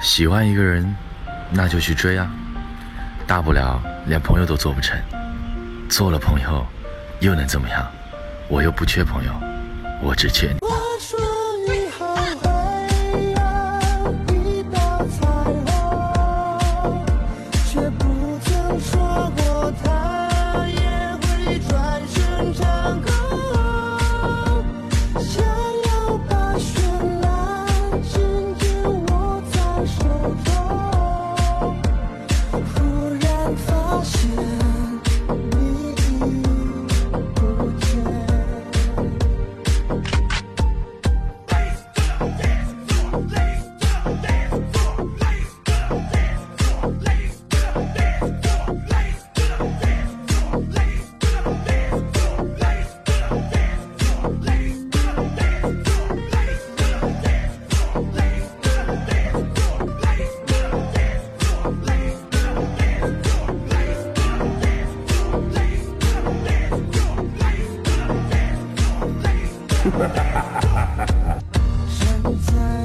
喜欢一个人，那就去追啊，大不了连朋友都做不成，做了朋友又能怎么样？我又不缺朋友，我只缺你。谁在？